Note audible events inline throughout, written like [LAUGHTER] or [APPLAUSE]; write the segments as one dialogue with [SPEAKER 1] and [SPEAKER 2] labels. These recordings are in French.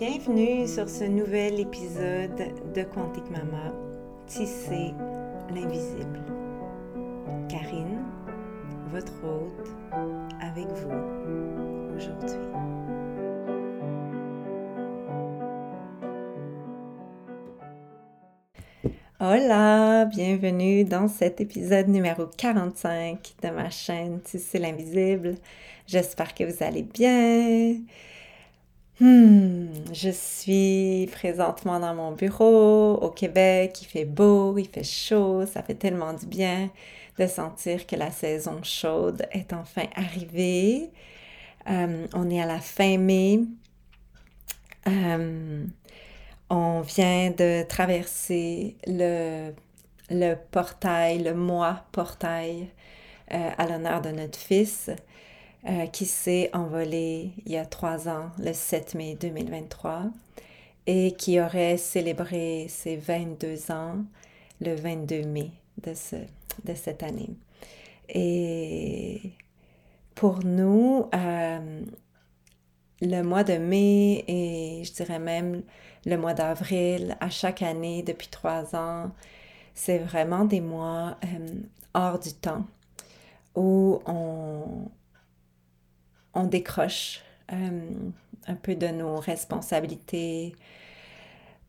[SPEAKER 1] Bienvenue sur ce nouvel épisode de Quantique Mama, Tisser l'invisible. Karine, votre hôte, avec vous aujourd'hui. Hola, bienvenue dans cet épisode numéro 45 de ma chaîne Tisser l'invisible. J'espère que vous allez bien. Hmm, je suis présentement dans mon bureau au Québec, il fait beau, il fait chaud, ça fait tellement du bien de sentir que la saison chaude est enfin arrivée. Euh, on est à la fin mai. Euh, on vient de traverser le, portail, le mois portail euh, à l'honneur de notre fils. Euh, qui s'est envolé il y a trois ans, le 7 mai 2023, et qui aurait célébré ses 22 ans le 22 mai de, ce, de cette année. Et pour nous, euh, le mois de mai et je dirais même le mois d'avril, à chaque année depuis trois ans, c'est vraiment des mois euh, hors du temps où on, on décroche euh, un peu de nos responsabilités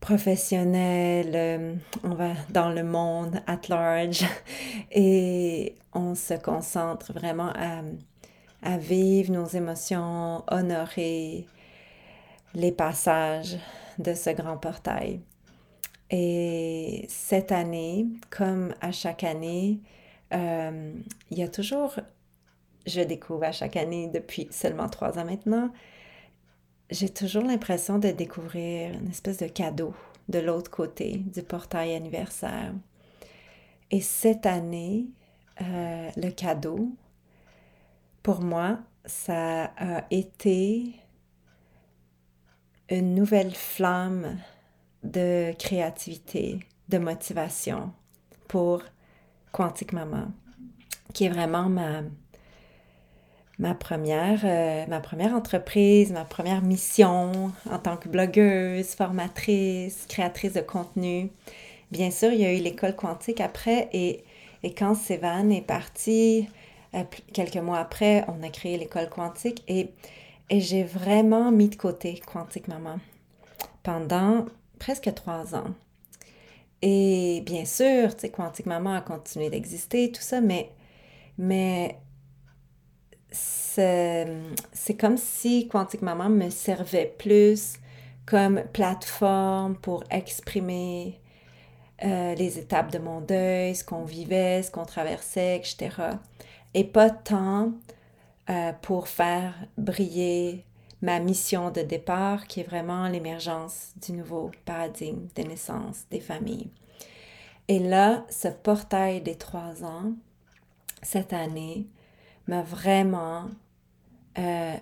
[SPEAKER 1] professionnelles, euh, on va dans le monde at large [LAUGHS] et on se concentre vraiment à, vivre nos émotions, honorer les passages de ce grand portail. Et cette année, comme à chaque année, euh, il y a toujours je découvre à chaque année depuis seulement trois ans maintenant, j'ai toujours l'impression de découvrir une espèce de cadeau de l'autre côté du portail anniversaire. Et cette année, euh, le cadeau, pour moi, ça a été une nouvelle flamme de créativité, de motivation pour Quantique Maman, qui est vraiment ma, ma première, euh, première entreprise, ma première mission en tant que blogueuse, formatrice, créatrice de contenu. Bien sûr, il y a eu l'école quantique après et, quand Sévan est parti, euh, quelques mois après, on a créé l'école quantique et, j'ai vraiment mis de côté Quantique Maman pendant presque trois ans. Et bien sûr, tu Quantique Maman a continué d'exister, tout ça, mais c'est comme si Quantique Maman me servait plus comme plateforme pour exprimer euh, les étapes de mon deuil, ce qu'on vivait, ce qu'on traversait, etc. Et pas tant euh, pour faire briller ma mission de départ, qui est vraiment l'émergence du nouveau paradigme de naissance des familles. Et là, ce portail des trois ans, cette année, m'a vraiment euh,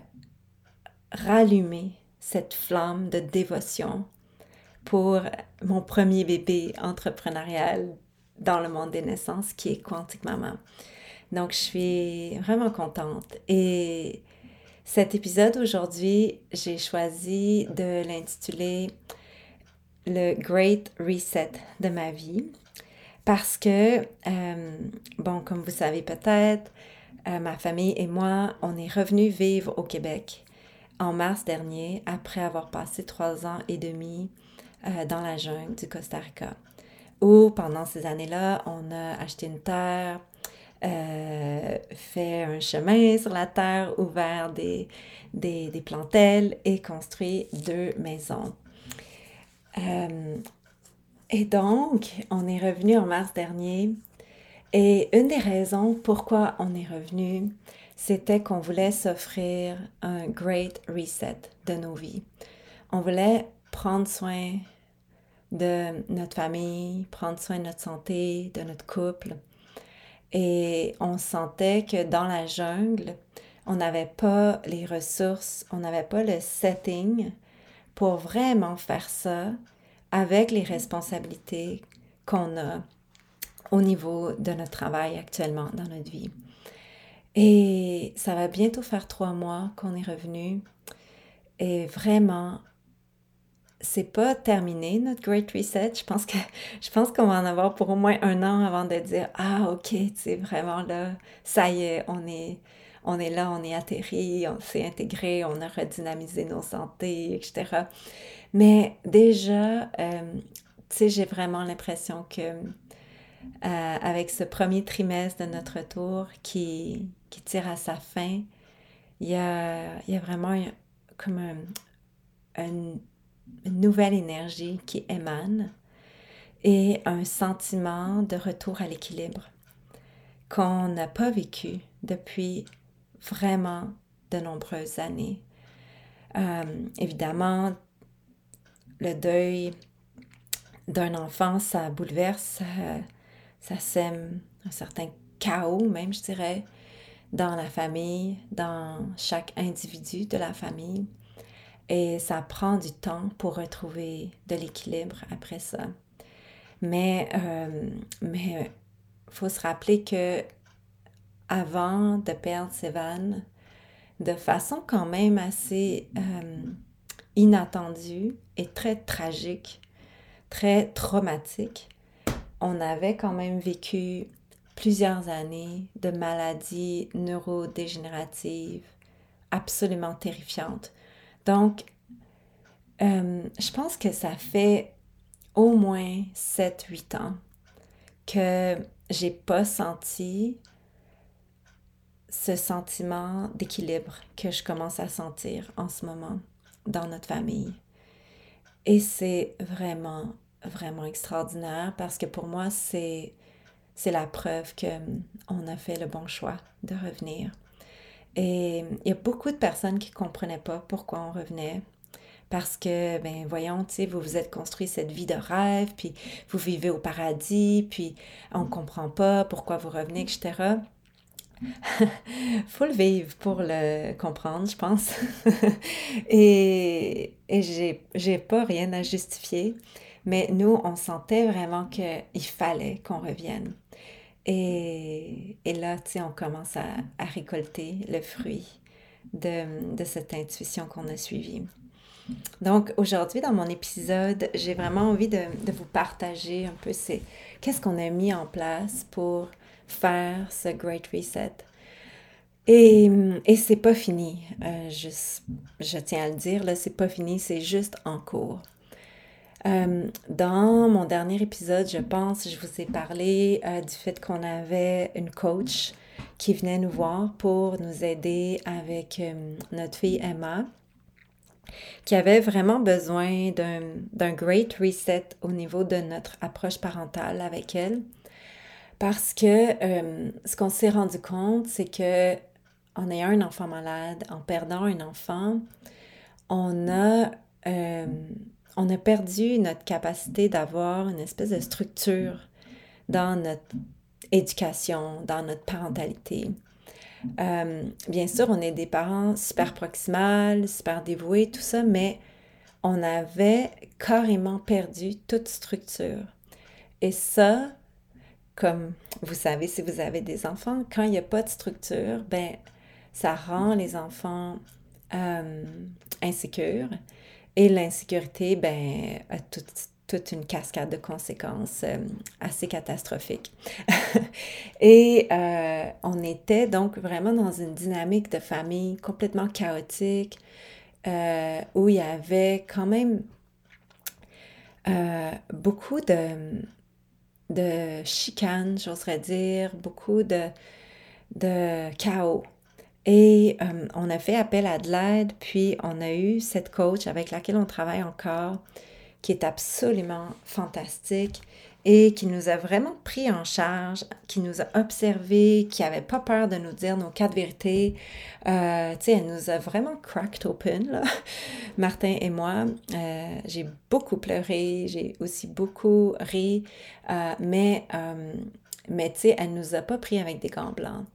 [SPEAKER 1] rallumé cette flamme de dévotion pour mon premier bébé entrepreneurial dans le monde des naissances qui est Quantique Maman. Donc, je suis vraiment contente. Et cet épisode aujourd'hui, j'ai choisi de l'intituler Le Great Reset de ma vie parce que, euh, bon, comme vous savez peut-être, euh, ma famille et moi, on est revenus vivre au Québec en mars dernier après avoir passé trois ans et demi euh, dans la jungle du Costa Rica. Où pendant ces années-là, on a acheté une terre, euh, fait un chemin sur la terre, ouvert des, des, plantelles et construit deux maisons. et donc, on est revenu en mars dernier et une des raisons pourquoi on est revenu, c'était qu'on voulait s'offrir un great reset de nos vies. On voulait prendre soin de notre famille, prendre soin de notre santé, de notre couple. Et on sentait que dans la jungle, on n'avait pas les ressources, on n'avait pas le setting pour vraiment faire ça avec les responsabilités qu'on a au niveau de notre travail actuellement dans notre vie. Et ça va bientôt faire trois mois qu'on est revenu. Et vraiment, c'est pas terminé notre Great Reset. Je pense que je pense qu'on va en avoir pour au moins un an avant de dire ah ok c'est vraiment là ça y est on est on est là on est atterri on s'est intégré on a redynamisé nos santé etc. Mais déjà euh, tu sais j'ai vraiment l'impression que euh, avec ce premier trimestre de notre retour qui qui tire à sa fin il y a il y a vraiment comme un, un une nouvelle énergie qui émane et un sentiment de retour à l'équilibre qu'on n'a pas vécu depuis vraiment de nombreuses années. Euh, évidemment, le deuil d'un enfant, ça bouleverse, ça, ça, sème un certain chaos même, je dirais, dans la famille, dans chaque individu de la famille. Et ça prend du temps pour retrouver de l'équilibre après ça. Mais euh, mais faut se rappeler que avant de perdre Sévan, de façon quand même assez euh, inattendue et très tragique, très traumatique, on avait quand même vécu plusieurs années de maladies neurodégénératives absolument terrifiantes donc, euh, je pense que ça fait au moins 7-8 ans que j'ai pas senti ce sentiment d'équilibre que je commence à sentir en ce moment dans notre famille. Et c'est vraiment, vraiment extraordinaire parce que pour moi, c'est, c'est la preuve qu'on a fait le bon choix de revenir. Et il y a beaucoup de personnes qui ne comprenaient pas pourquoi on revenait. Parce que, ben voyons, tu sais, vous vous êtes construit cette vie de rêve, puis vous vivez au paradis, puis on ne comprend pas pourquoi vous revenez, etc. [LAUGHS] faut le vivre pour le comprendre, je pense. [LAUGHS] et et j'ai pas rien à justifier, mais nous, on sentait vraiment qu'il fallait qu'on revienne. Et, et là, tu sais, on commence à, récolter le fruit de, cette intuition qu'on a suivie. Donc aujourd'hui, dans mon épisode, j'ai vraiment envie de, vous partager un peu qu'est-ce qu'on a mis en place pour faire ce Great Reset. Et, et c'est pas fini. Euh, je, je, tiens à le dire, là, c'est pas fini, c'est juste en cours. Euh, dans mon dernier épisode, je pense, je vous ai parlé euh, du fait qu'on avait une coach qui venait nous voir pour nous aider avec euh, notre fille Emma, qui avait vraiment besoin d'un great reset au niveau de notre approche parentale avec elle. Parce que ce qu'on s'est rendu compte, c'est que en ayant un enfant malade, en perdant un enfant, on a on a perdu notre capacité d'avoir une espèce de structure dans notre éducation, dans notre parentalité. Euh, bien sûr, on est des parents super proximales, super dévoués, tout ça, mais on avait carrément perdu toute structure. Et ça, comme vous savez, si vous avez des enfants, quand il n'y a pas de structure, ben, ça rend les enfants euh, insécures et l'insécurité, ben, a toute une cascade de conséquences euh, assez catastrophiques. [LAUGHS] et euh, on était donc vraiment dans une dynamique de famille complètement chaotique, euh, où il y avait quand même beaucoup de, de chicanes, j'oserais dire, beaucoup de, de chaos et euh, on a fait appel à de l'aide, puis on a eu cette coach avec laquelle on travaille encore, qui est absolument fantastique et qui nous a vraiment pris en charge, qui nous a observé, qui n'avait pas peur de nous dire nos quatre vérités. Euh, tu sais, elle nous a vraiment cracked open, là. [LAUGHS] Martin et moi. Euh, j'ai beaucoup pleuré, j'ai aussi beaucoup ri, mais, mais tu sais, elle nous a pas pris avec des gants blancs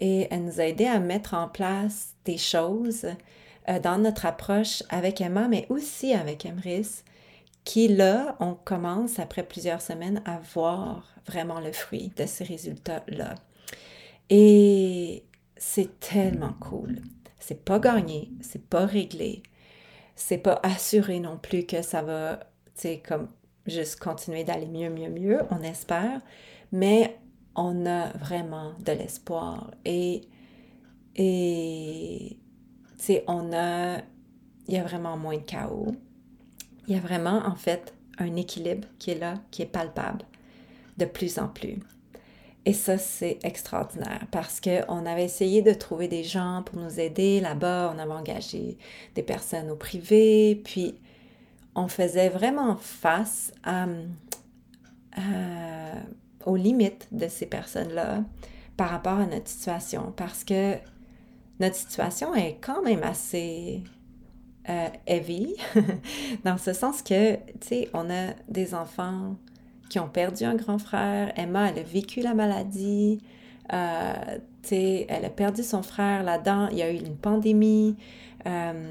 [SPEAKER 1] et elle nous a aidé à mettre en place des choses euh, dans notre approche avec Emma, mais aussi avec Emrys, qui là, on commence après plusieurs semaines à voir vraiment le fruit de ces résultats-là. Et c'est tellement cool. C'est pas gagné, c'est pas réglé. c'est pas assuré non plus que ça va, tu sais, comme juste continuer d'aller mieux, mieux, mieux, on espère, mais on a vraiment de l'espoir et, et on a, il y a vraiment moins de chaos. Il y a vraiment, en fait, un équilibre qui est là, qui est palpable de plus en plus. Et ça, c'est extraordinaire parce qu'on avait essayé de trouver des gens pour nous aider là-bas. On avait engagé des personnes au privé, puis on faisait vraiment face aux limites de ces personnes-là par rapport à notre situation parce que notre situation est quand même assez euh, heavy, [LAUGHS] dans ce sens que, tu sais, on a des enfants qui ont perdu un grand frère. Emma, elle a vécu la maladie. Euh, elle a perdu son frère là-dedans. Il y a eu une pandémie, euh,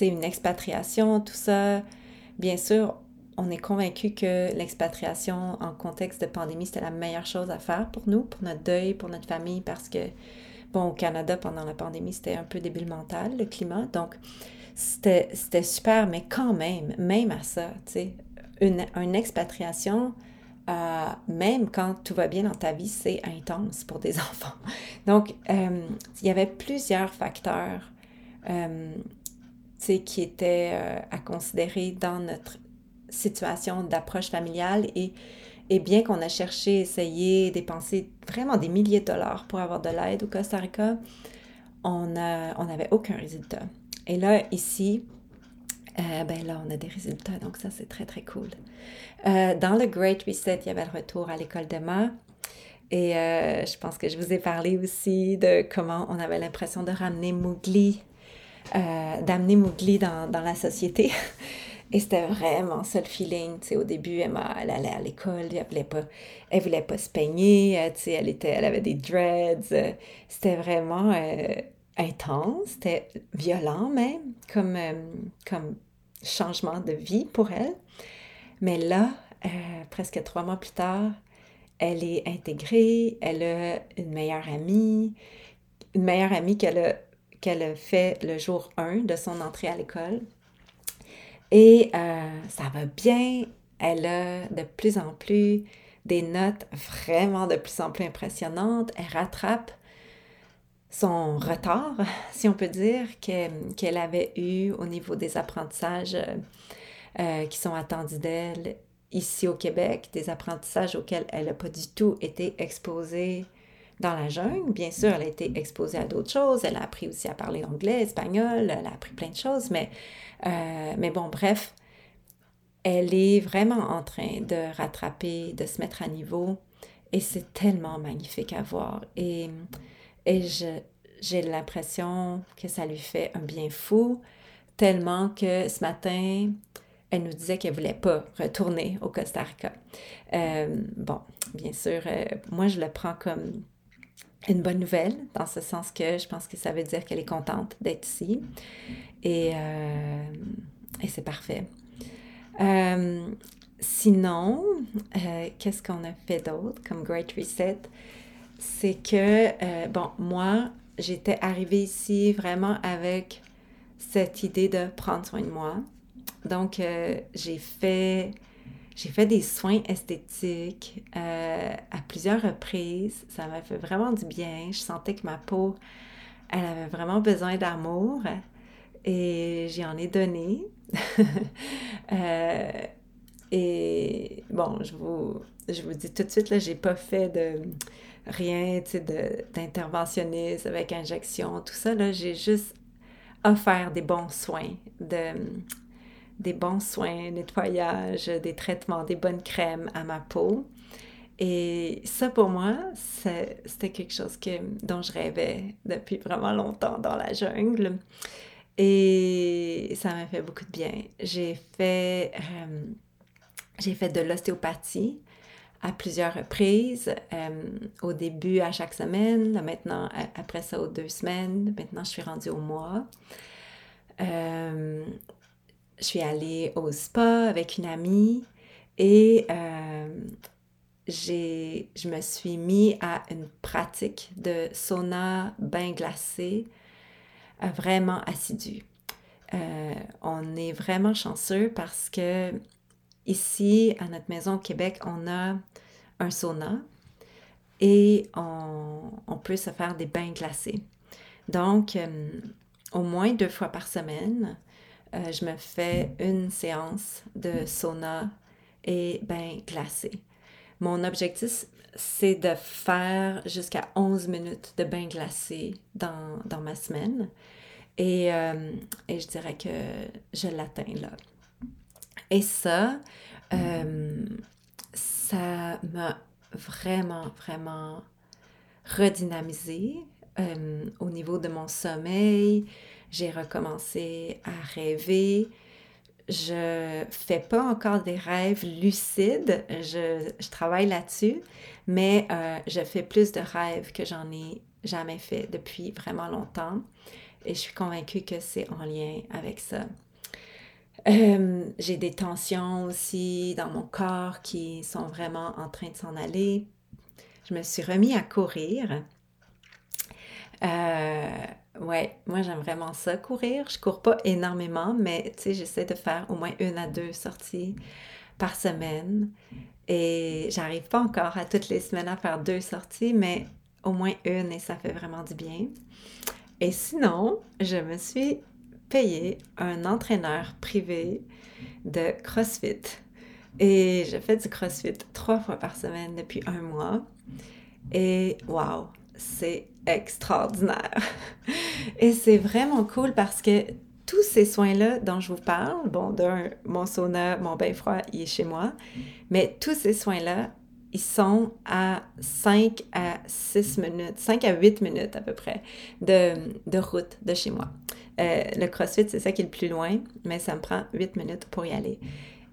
[SPEAKER 1] une expatriation, tout ça. Bien sûr, on est convaincu que l'expatriation en contexte de pandémie, c'était la meilleure chose à faire pour nous, pour notre deuil, pour notre famille, parce que, bon, au Canada, pendant la pandémie, c'était un peu débile mental, le climat. Donc, c'était super, mais quand même, même à ça, tu sais, une, expatriation, euh, même quand tout va bien dans ta vie, c'est intense pour des [LAUGHS] enfants. Donc, euh, il y avait plusieurs facteurs euh, qui étaient à considérer dans notre situation d'approche familiale et, bien qu'on a cherché, essayé, dépensé vraiment des milliers de dollars pour avoir de l'aide au Costa Rica, on n'avait aucun résultat. Et là, ici, euh, ben là, on a des résultats, donc ça, c'est très, très cool. Euh, dans le Great Reset, il y avait le retour à l'école d'Emma. Et euh, je pense que je vous ai parlé aussi de comment on avait l'impression de ramener Mowgli, d'amener Mowgli dans, la société. [LAUGHS] Et c'était vraiment ça le feeling. Tu au début, elle allait à l'école, elle voulait voulait pas se peigner, sais, elle, était, elle avait des dreads. C'était vraiment intense, c'était violent même, comme, comme changement de vie pour elle. Mais là, euh, presque trois mois plus tard, elle est intégrée, elle a une meilleure amie, une meilleure amie qu'elle a, qu'elle a fait le jour 1 de son entrée à l'école. Et euh, ça va bien, elle a de plus en plus des notes vraiment de plus en plus impressionnantes, elle rattrape son retard, [LAUGHS] si on peut dire, qu'elle avait eu au niveau des apprentissages euh, euh, qui sont attendus d'elle ici au Québec, des apprentissages auxquels elle n'a pas du tout été exposée dans la jungle. Bien sûr, elle a été exposée à d'autres choses. Elle a appris aussi à parler anglais, espagnol, elle a appris plein de choses, mais, euh, mais bon, bref, elle est vraiment en train de rattraper, de se mettre à niveau. Et c'est tellement magnifique à voir. Et et j'ai l'impression que ça lui fait un bien fou, tellement que ce matin, elle nous disait qu'elle ne voulait pas retourner au Costa Rica. Euh, bon, bien sûr, euh, moi, je le prends comme une bonne nouvelle, dans ce sens que je pense que ça veut dire qu'elle est contente d'être ici. Et, euh, c'est parfait. sinon, qu'est-ce qu'on a fait d'autre comme Great Reset? c'est que, euh, bon, moi, j'étais arrivée ici vraiment avec cette idée de prendre soin de moi. Donc, euh, j'ai fait, j'ai fait des soins esthétiques euh, à plusieurs reprises. Ça m'a fait vraiment du bien. Je sentais que ma peau, elle avait vraiment besoin d'amour et j'y en ai donné. [LAUGHS] et bon, je vous, je vous dis tout de suite, là, j'ai pas fait de rien d'interventionniste avec injection, tout ça, là, j'ai juste offert des bons soins, des bons soins, nettoyage, des traitements, des bonnes crèmes à ma peau. Et ça, pour moi, c'était quelque chose que, dont je rêvais depuis vraiment longtemps dans la jungle. Et ça m'a fait beaucoup de bien. J'ai fait, euh, fait de l'ostéopathie à plusieurs reprises. Euh, au début, à chaque semaine, maintenant, après ça, aux deux semaines. Maintenant, je suis rendue au mois. Euh, je suis allée au spa avec une amie et euh, je me suis mis à une pratique de sauna bain glacé vraiment assidue. euh, on est vraiment chanceux parce que ici, à notre maison au Québec, on a un sauna et on, peut se faire des bains glacés. Donc, euh, au moins deux fois par semaine, euh, je me fais une séance de sauna et bain glacé. Mon objectif, c'est de faire jusqu'à 11 minutes de bain glacé dans, dans ma semaine. Et, euh, et, je dirais que je l'atteins là. Et ça, euh, ça m'a vraiment, vraiment redynamisé au niveau de mon sommeil. J'ai recommencé à rêver. Je fais pas encore des rêves lucides. Je, travaille là-dessus, mais je fais plus de rêves que j'en ai jamais fait depuis vraiment longtemps. Et je suis convaincue que c'est en lien avec ça. Euh, j'ai des tensions aussi dans mon corps qui sont vraiment en train de s'en aller. Je me suis remis à courir. Euh, ouais, moi j'aime vraiment ça, courir. Je cours pas énormément, mais tu sais, j'essaie de faire au moins une à deux sorties par semaine. Et j'arrive pas encore à toutes les semaines à faire deux sorties, mais au moins une et ça fait vraiment du bien. Et sinon, je me suis payé un entraîneur privé de CrossFit. Et je fais du CrossFit trois fois par semaine depuis un mois. Et wow, c'est extraordinaire. [LAUGHS] Et c'est vraiment cool parce que tous ces soins-là dont je vous parle, bon, d'un, mon sauna, mon bain froid, il est chez moi, mais tous ces soins-là, ils sont à 5 à 6 minutes, 5 à 8 minutes à peu près de, de route de chez moi. Euh, le CrossFit, c'est ça qui est le plus loin, mais ça me prend 8 minutes pour y aller.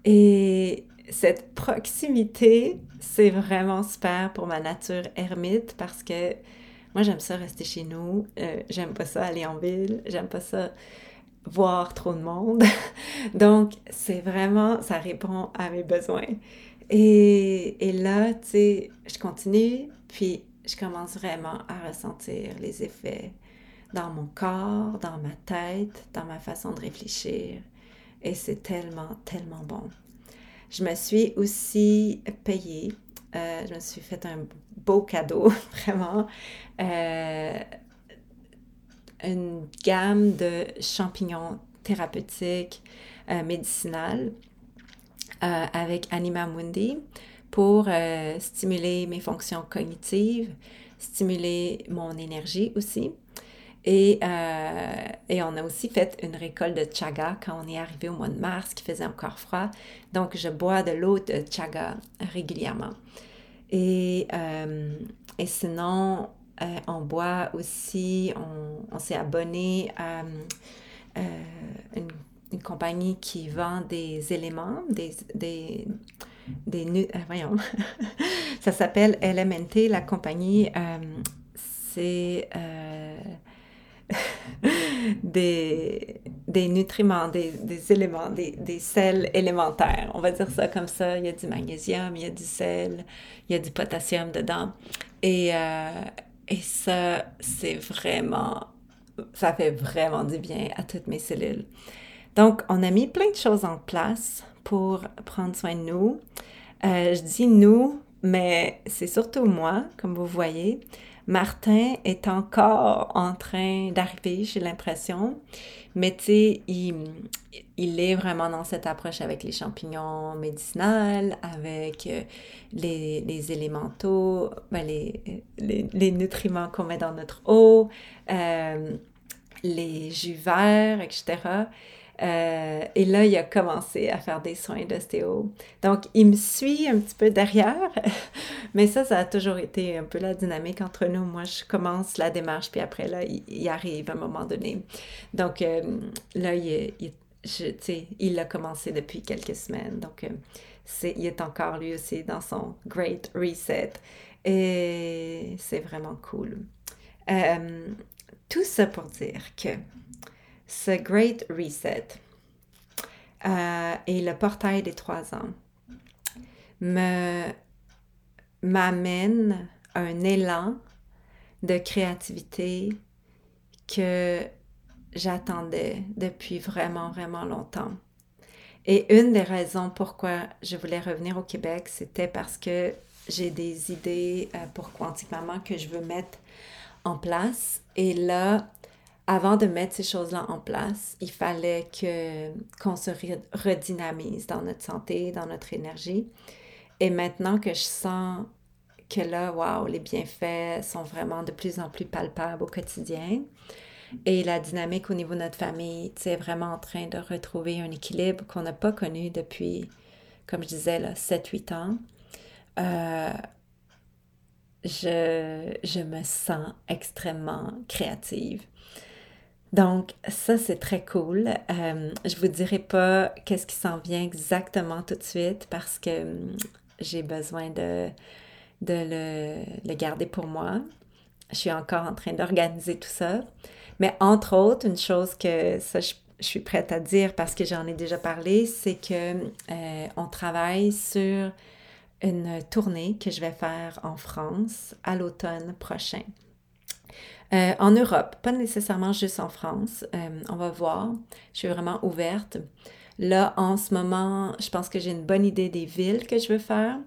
[SPEAKER 1] Et cette proximité, c'est vraiment super pour ma nature ermite parce que moi, j'aime ça rester chez nous. Euh, j'aime pas ça aller en ville. J'aime pas ça voir trop de monde. [LAUGHS] Donc, c'est vraiment, ça répond à mes besoins. Et, et là, tu sais, je continue, puis je commence vraiment à ressentir les effets dans mon corps, dans ma tête, dans ma façon de réfléchir. Et c'est tellement, tellement bon. Je me suis aussi payée, euh, je me suis fait un beau cadeau, [LAUGHS] vraiment, euh, une gamme de champignons thérapeutiques, euh, médicinales euh, avec Anima Mundi pour stimuler mes fonctions cognitives, stimuler mon énergie aussi. Et, euh, et, on a aussi fait une récolte de chaga quand on est arrivé au mois de mars, qui faisait encore froid. Donc, je bois de l'eau de chaga régulièrement. Et, et sinon, on boit aussi, on, s'est abonné à une compagnie qui vend des éléments, des, des, des euh, voyons, [LAUGHS] ça s'appelle LMNT, la compagnie, euh, c'est euh, [LAUGHS] des, des nutriments, des, des éléments, des, des, sels élémentaires, on va dire ça comme ça, il y a du magnésium, il y a du sel, il y a du potassium dedans, et, et ça, c'est vraiment, ça fait vraiment du bien à toutes mes cellules. Donc, on a mis plein de choses en place pour prendre soin de nous. Euh, je dis nous, mais c'est surtout moi, comme vous voyez. Martin est encore en train d'arriver, j'ai l'impression. Mais tu sais, il, est vraiment dans cette approche avec les champignons médicinaux, avec euh, les, les élémentaux, ben, les, les, nutriments qu'on met dans notre eau, euh, les jus verts, etc. Euh, et là, il a commencé à faire des soins d'ostéo. Donc, il me suit un petit peu derrière, [LAUGHS] mais ça, ça a toujours été un peu la dynamique entre nous. Moi, je commence la démarche, puis après, là, il, arrive à un moment donné. Donc, euh, là, il, il a commencé depuis quelques semaines. Donc, euh, il est encore lui aussi dans son Great Reset. Et c'est vraiment cool. tout ça pour dire que ce Great Reset euh, et le portail des trois ans me m'amène un élan de créativité que j'attendais depuis vraiment, vraiment longtemps. Et une des raisons pourquoi je voulais revenir au Québec, c'était parce que j'ai des idées euh, pour Quantique Maman que je veux mettre en place. Et là, avant de mettre ces choses-là en place, il fallait que qu'on se redynamise dans notre santé, dans notre énergie. Et maintenant que je sens que là, waouh, les bienfaits sont vraiment de plus en plus palpables au quotidien, et la dynamique au niveau de notre famille, c'est vraiment en train de retrouver un équilibre qu'on n'a pas connu depuis, comme je disais, 7-8 ans. Euh, je, je me sens extrêmement créative. Donc, ça, c'est très cool. Euh, je vous dirai pas qu'est-ce qui s'en vient exactement tout de suite parce que hum, j'ai besoin de, de le, le, garder pour moi. Je suis encore en train d'organiser tout ça. Mais entre autres, une chose que ça, je, suis prête à dire parce que j'en ai déjà parlé, c'est que euh, on travaille sur une tournée que je vais faire en France à l'automne prochain. Euh, en Europe, pas nécessairement juste en France. Euh, on va voir. Je suis vraiment ouverte. Là, en ce moment, je pense que j'ai une bonne idée des villes que je veux faire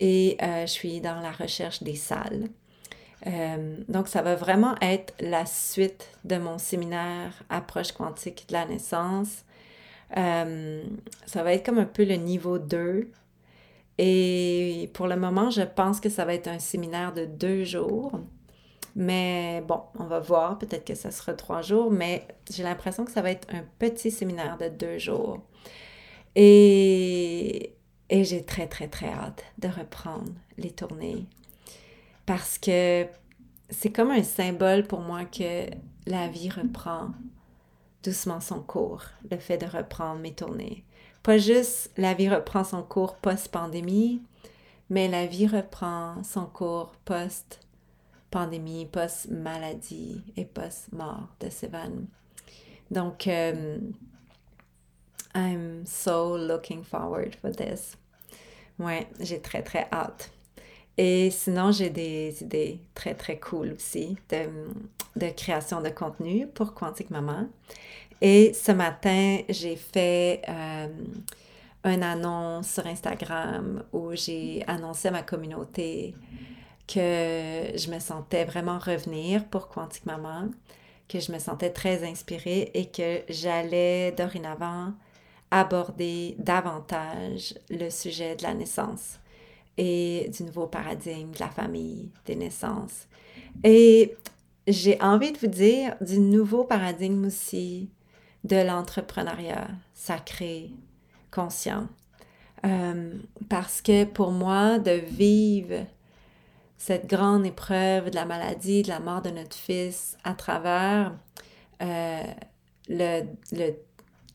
[SPEAKER 1] et je suis dans la recherche des salles. Euh, donc, ça va vraiment être la suite de mon séminaire Approche quantique de la naissance. Euh, ça va être comme un peu le niveau 2. Et pour le moment, je pense que ça va être un séminaire de deux jours. Mais bon, on va voir. Peut-être que ça sera trois jours, mais j'ai l'impression que ça va être un petit séminaire de deux jours. Et, et j'ai très, très, très hâte de reprendre les tournées parce que c'est comme un symbole pour moi que la vie reprend doucement son cours, le fait de reprendre mes tournées. Pas juste la vie reprend son cours post-pandémie, mais la vie reprend son cours post-pandémie, post-maladie et post-mort de Sévan. Donc, euh, I'm so looking forward for this. Ouais, j'ai très très hâte. Et sinon, j'ai des idées très, très cool aussi de, création de contenu pour Quantique Maman. Et ce matin, j'ai fait euh, une annonce sur Instagram où j'ai annoncé à ma communauté que je me sentais vraiment revenir pour Quantique Maman, que je me sentais très inspirée et que j'allais dorénavant aborder davantage le sujet de la naissance et du nouveau paradigme de la famille, des naissances. Et j'ai envie de vous dire du nouveau paradigme aussi de l'entrepreneuriat sacré, conscient. Euh, parce que pour moi, de vivre cette grande épreuve de la maladie, de la mort de notre fils à travers euh, le, le,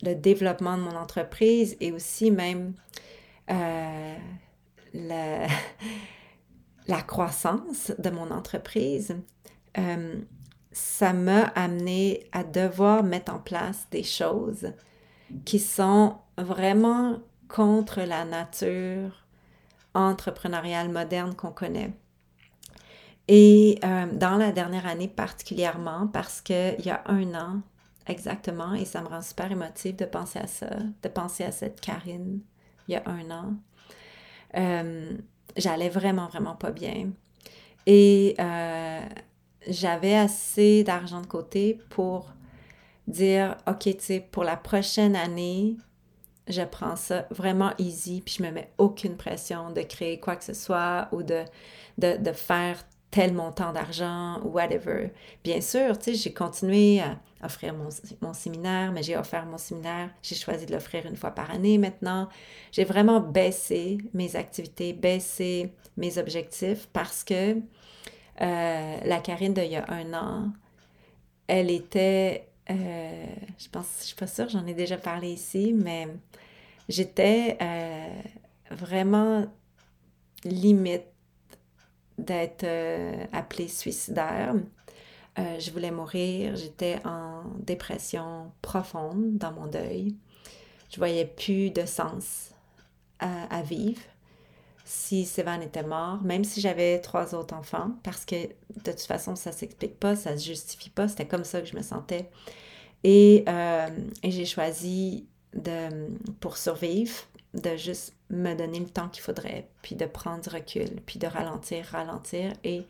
[SPEAKER 1] le, développement de mon entreprise et aussi même euh, la, [LAUGHS] la croissance de mon entreprise, euh, ça m'a amené à devoir mettre en place des choses qui sont vraiment contre la nature entrepreneuriale moderne qu'on connaît. Et euh, dans la dernière année particulièrement, parce qu'il y a un an exactement, et ça me rend super émotive de penser à ça, de penser à cette Karine il y a un an, euh, j'allais vraiment, vraiment pas bien. Et euh, j'avais assez d'argent de côté pour dire, OK, tu sais, pour la prochaine année, je prends ça vraiment easy, puis je me mets aucune pression de créer quoi que ce soit ou de, de, de faire tel montant d'argent whatever. Bien sûr, tu sais, j'ai continué à offrir mon, mon séminaire, mais j'ai offert mon séminaire, j'ai choisi de l'offrir une fois par année maintenant. J'ai vraiment baissé mes activités, baissé mes objectifs parce que euh, la Karine d'il y a un an, elle était, euh, je pense, je suis pas sûre, j'en ai déjà parlé ici, mais j'étais euh, vraiment limite d'être euh, appelée suicidaire. Euh, je voulais mourir, j'étais en dépression profonde dans mon deuil. Je voyais plus de sens à, vivre si Sévan était mort, même si j'avais trois autres enfants, parce que de toute façon, ça s'explique pas, ça se justifie pas, c'était comme ça que je me sentais. Et, euh, et j'ai choisi de, pour survivre, de juste me donner le temps qu'il faudrait, puis de prendre du recul, puis de ralentir, ralentir et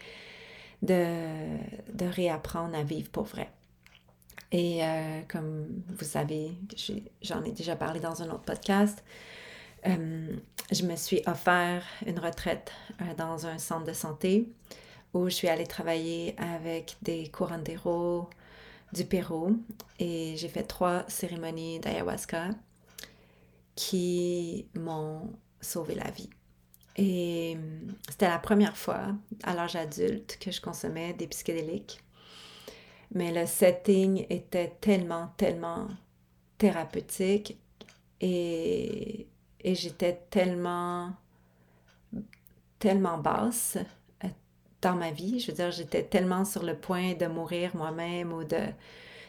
[SPEAKER 1] de, de réapprendre à vivre pour vrai. Et euh, comme vous savez, j'en ai, déjà parlé dans un autre podcast, euh, je me suis offert une retraite euh, dans un centre de santé où je suis allée travailler avec des couranderos du Pérou et j'ai fait trois cérémonies d'ayahuasca qui m'ont sauvé la vie. Et c'était la première fois à l'âge adulte que je consommais des psychédéliques. Mais le setting était tellement, tellement thérapeutique et, et j'étais tellement, tellement basse euh, dans ma vie. Je veux dire, j'étais tellement sur le point de mourir moi-même ou de,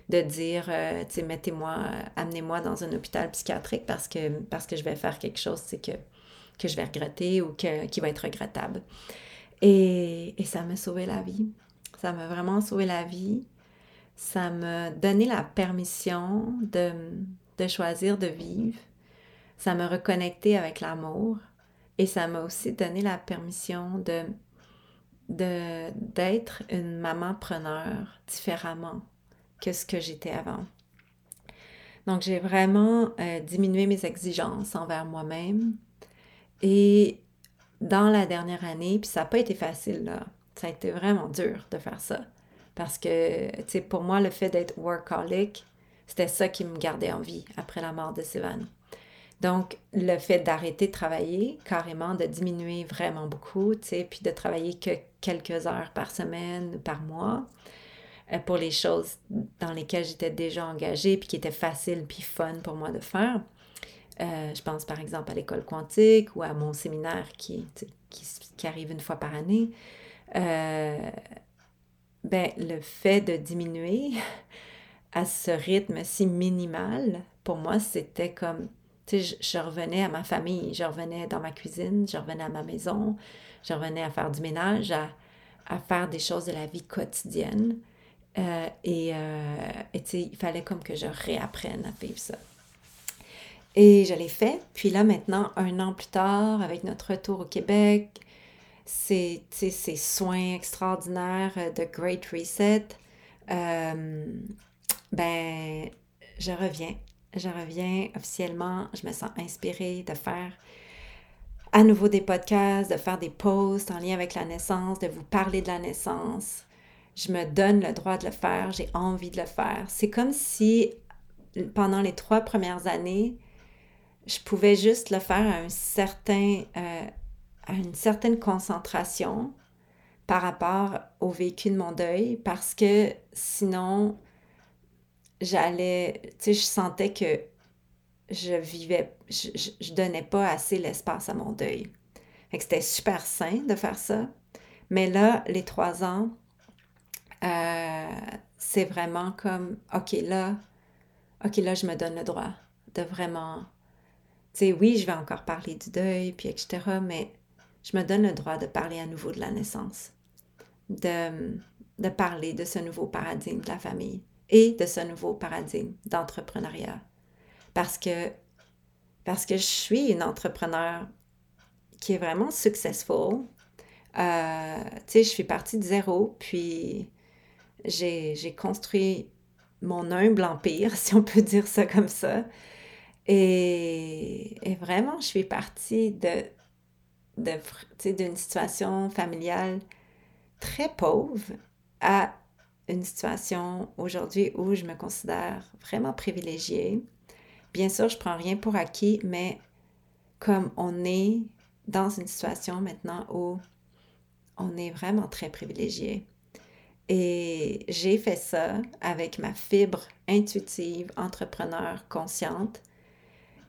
[SPEAKER 1] de dire, euh, tu sais, mettez-moi, amenez-moi dans un hôpital psychiatrique parce que, parce que je vais faire quelque chose, c'est que, que je vais regretter ou que, qui va être regrettable. Et, et ça m'a sauvé la vie. Ça m'a vraiment sauvé la vie. Ça m'a donné la permission de, de choisir de vivre. Ça m'a reconnecté avec l'amour. Et ça m'a aussi donné la permission de d'être une maman preneur différemment que ce que j'étais avant. Donc, j'ai vraiment euh, diminué mes exigences envers moi-même. Et dans la dernière année, puis ça n'a pas été facile, là. Ça a été vraiment dur de faire ça. Parce que, tu sais, pour moi, le fait d'être workaholic, c'était ça qui me gardait en vie après la mort de Sivan. Donc, le fait d'arrêter de travailler, carrément, de diminuer vraiment beaucoup, tu sais, puis de travailler que quelques heures par semaine, par mois, pour les choses dans lesquelles j'étais déjà engagée, puis qui étaient faciles, puis fun pour moi de faire. Euh, je pense par exemple à l'école quantique ou à mon séminaire qui, qui, arrive une fois par année. Euh, ben, le fait de diminuer à ce rythme si minimal, pour moi, c'était comme, tu sais, je, revenais à ma famille, je revenais dans ma cuisine, je revenais à ma maison, je revenais à faire du ménage, à, à faire des choses de la vie quotidienne. Euh, et, euh, il fallait comme que je réapprenne à vivre ça. Et je l'ai fait. Puis là, maintenant, un an plus tard, avec notre retour au Québec, ces, ces soins extraordinaires de Great Reset, euh, ben, je reviens. Je reviens officiellement. Je me sens inspirée de faire à nouveau des podcasts, de faire des posts en lien avec la naissance, de vous parler de la naissance, je me donne le droit de le faire, j'ai envie de le faire. C'est comme si pendant les trois premières années, je pouvais juste le faire à, certain, euh, une certaine concentration par rapport au vécu de mon deuil, parce que sinon, j'allais, tu sais, je sentais que je vivais, je, je, donnais pas assez l'espace à mon deuil. c'était super sain de faire ça. Mais là, les trois ans, euh, c'est vraiment comme, OK, là, OK, là, je me donne le droit de vraiment, tu sais, oui, je vais encore parler du deuil, puis etc., mais je me donne le droit de parler à nouveau de la naissance, de, de parler de ce nouveau paradigme de la famille et de ce nouveau paradigme d'entrepreneuriat. Parce que, parce que je suis une entrepreneur qui est vraiment successful. Euh, tu sais, je suis partie de zéro, puis j'ai construit mon humble empire, [LAUGHS] si on peut dire ça comme ça. Et, vraiment, je suis partie de, d'une situation familiale très pauvre à une situation aujourd'hui où je me considère vraiment privilégiée. Bien sûr, je prends rien pour acquis, mais comme on est dans une situation maintenant où on est vraiment très privilégié, et j'ai fait ça avec ma fibre intuitive, entrepreneur consciente.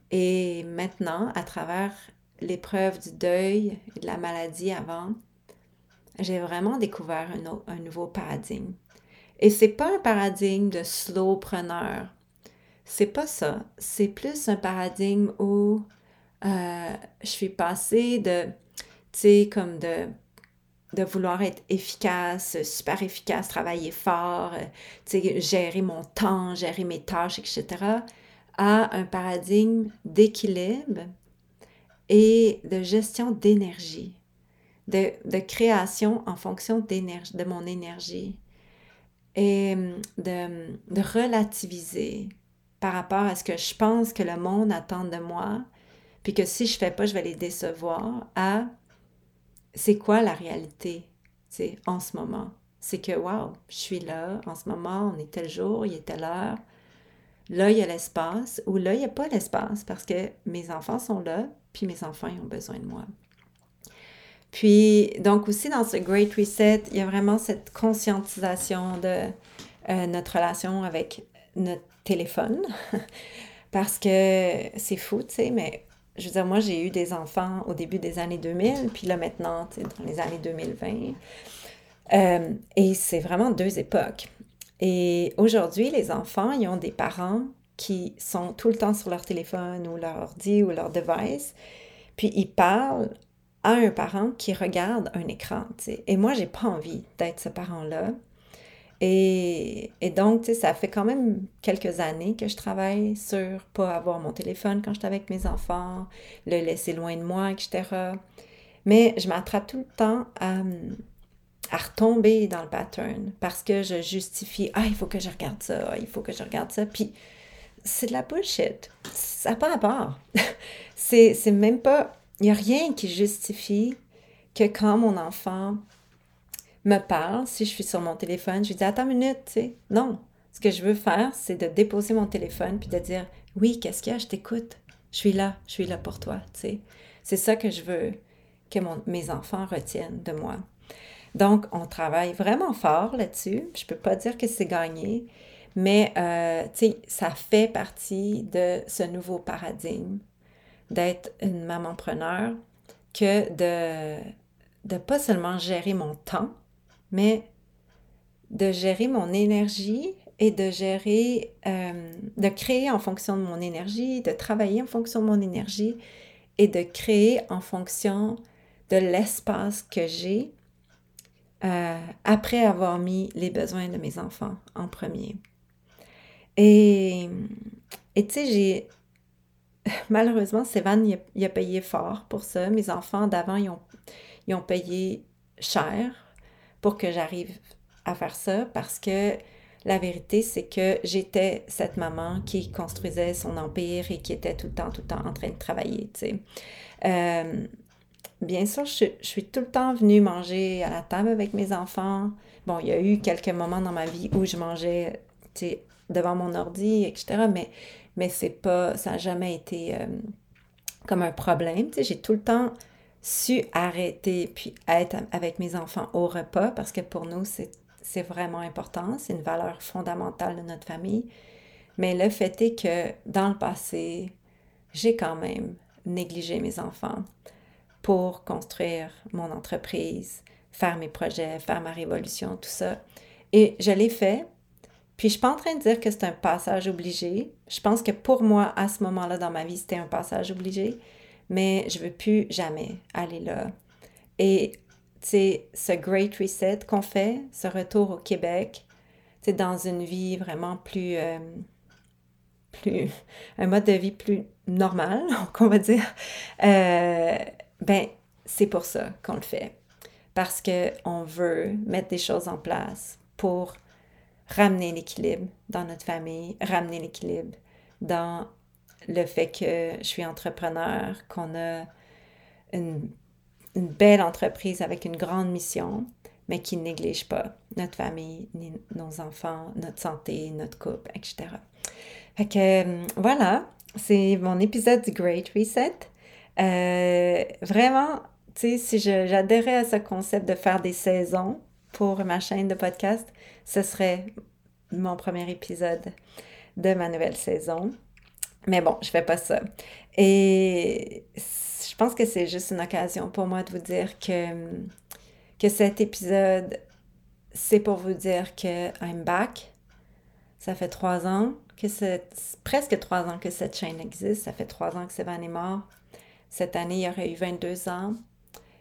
[SPEAKER 1] Et maintenant, à travers l'épreuve du deuil et de la maladie avant, j'ai vraiment découvert un, nouveau paradigme. Et c'est pas un paradigme de slowpreneur. C'est pas ça. C'est plus un paradigme où euh, je suis passée de, tu sais, comme de de vouloir être efficace, super efficace, travailler fort, euh, gérer mon temps, gérer mes tâches, etc., à un paradigme d'équilibre et de gestion d'énergie, de, de, création en fonction de mon énergie et hum, de, relativiser par rapport à ce que je pense que le monde attend de moi, puis que si je fais pas, je vais les décevoir, à c'est quoi la réalité, en ce moment? C'est que, wow, je suis là, en ce moment, on est tel jour, il est telle heure. Là, il y a l'espace, ou là, il n'y a pas l'espace parce que mes enfants sont là, puis mes enfants, ont besoin de moi. Puis, donc aussi dans ce Great Reset, il y a vraiment cette conscientisation de euh, notre relation avec notre téléphone. [LAUGHS] parce que c'est fou, tu sais, mais je veux dire, moi, j'ai eu des enfants au début des années 2000, puis là maintenant, dans les années 2020. Euh, et c'est vraiment deux époques. Et aujourd'hui, les enfants, ils ont des parents qui sont tout le temps sur leur téléphone ou leur ordi ou leur device, puis ils parlent à un parent qui regarde un écran. Et moi, j'ai pas envie d'être ce parent-là. Et, donc, ça fait quand même quelques années que je travaille sur pas avoir mon téléphone quand je suis avec mes enfants, le laisser loin de moi, etc. Mais je m'attrape tout le temps à, retomber dans le pattern parce que je justifie Ah, il faut que je regarde ça, il faut que je regarde ça. Puis c'est de la bullshit. Ça n'a pas rapport. [LAUGHS] c'est même pas. Il n'y a rien qui justifie que quand mon enfant me parle, si je suis sur mon téléphone, je lui dis Attends une minute, tu sais. Non. Ce que je veux faire, c'est de déposer mon téléphone puis de dire Oui, qu'est-ce qu'il y a? Je t'écoute. Je suis là. Je suis là pour toi, tu sais. C'est ça que je veux que mes enfants retiennent de moi. Donc, on travaille vraiment fort là-dessus. Je ne peux pas dire que c'est gagné, mais euh, tu sais, ça fait partie de ce nouveau paradigme d'être une maman-preneur que de ne pas seulement gérer mon temps, mais de gérer mon énergie et de gérer, euh, de créer en fonction de mon énergie, de travailler en fonction de mon énergie et de créer en fonction de l'espace que j'ai euh, après avoir mis les besoins de mes enfants en premier. Et tu sais, j'ai [LAUGHS] malheureusement, Sévan, il a, payé fort pour ça. Mes enfants d'avant, ils ont, ils ont payé cher pour que j'arrive à faire ça parce que la vérité, c'est que j'étais cette maman qui construisait son empire et qui était tout le temps, tout le temps en train de travailler, tu. Euh, bien sûr, je, suis tout le temps venue manger à la table avec mes enfants. Bon, il y a eu quelques moments dans ma vie où je mangeais, tu devant mon ordi, etc., mais, mais c'est pas, ça n'a jamais été euh, comme un problème, tu sais, j'ai tout le temps su arrêter puis être avec mes enfants au repas parce que pour nous, c'est vraiment important, c'est une valeur fondamentale de notre famille. Mais le fait est que dans le passé, j'ai quand même négligé mes enfants pour construire mon entreprise, faire mes projets, faire ma révolution, tout ça. Et je l'ai fait. Puis je suis pas en train de dire que c'est un passage obligé. Je pense que pour moi, à ce moment-là dans ma vie, c'était un passage obligé mais je veux plus jamais aller là. Et c'est ce Great Reset qu'on fait, ce retour au Québec, c'est dans une vie vraiment plus, euh, plus, [LAUGHS] un mode de vie plus normal, [LAUGHS] on va dire, euh, ben, c'est pour ça qu'on le fait. Parce qu'on veut mettre des choses en place pour ramener l'équilibre dans notre famille, ramener l'équilibre dans le fait que je suis entrepreneur, qu'on a une, belle entreprise avec une grande mission, mais qui ne néglige pas notre famille, nos enfants, notre santé, notre couple, etc. Fait que euh, voilà, c'est mon épisode du Great Reset. Euh, vraiment, tu sais, si j'adhérais à ce concept de faire des saisons pour ma chaîne de podcast, ce serait mon premier épisode de ma nouvelle saison. Mais bon, je fais pas ça. Et je pense que c'est juste une occasion pour moi de vous dire que, que cet épisode, c'est pour vous dire que I'm back. Ça fait trois ans que c'est presque trois ans que cette chaîne existe. Ça fait trois ans que Sévan est mort. Cette année, il y aurait eu 22 ans.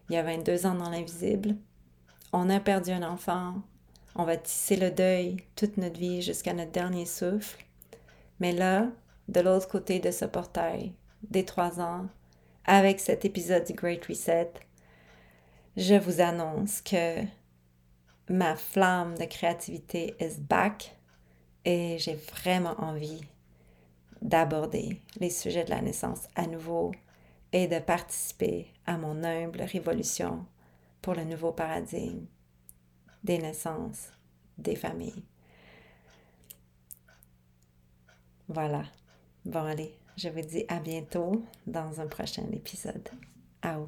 [SPEAKER 1] Il y a 22 ans dans l'invisible. on a perdu un enfant, on va tisser le deuil toute notre vie jusqu'à notre dernier souffle. Mais là, de l'autre côté de ce portail, des trois ans, avec cet épisode du Great Reset, je vous annonce que ma flamme de créativité is back et j'ai vraiment envie d'aborder les sujets de la naissance à nouveau et de participer à mon humble révolution pour le nouveau paradigme des naissances, des familles. Voilà. Bon, allez, je vous dis à bientôt dans un prochain épisode. Au.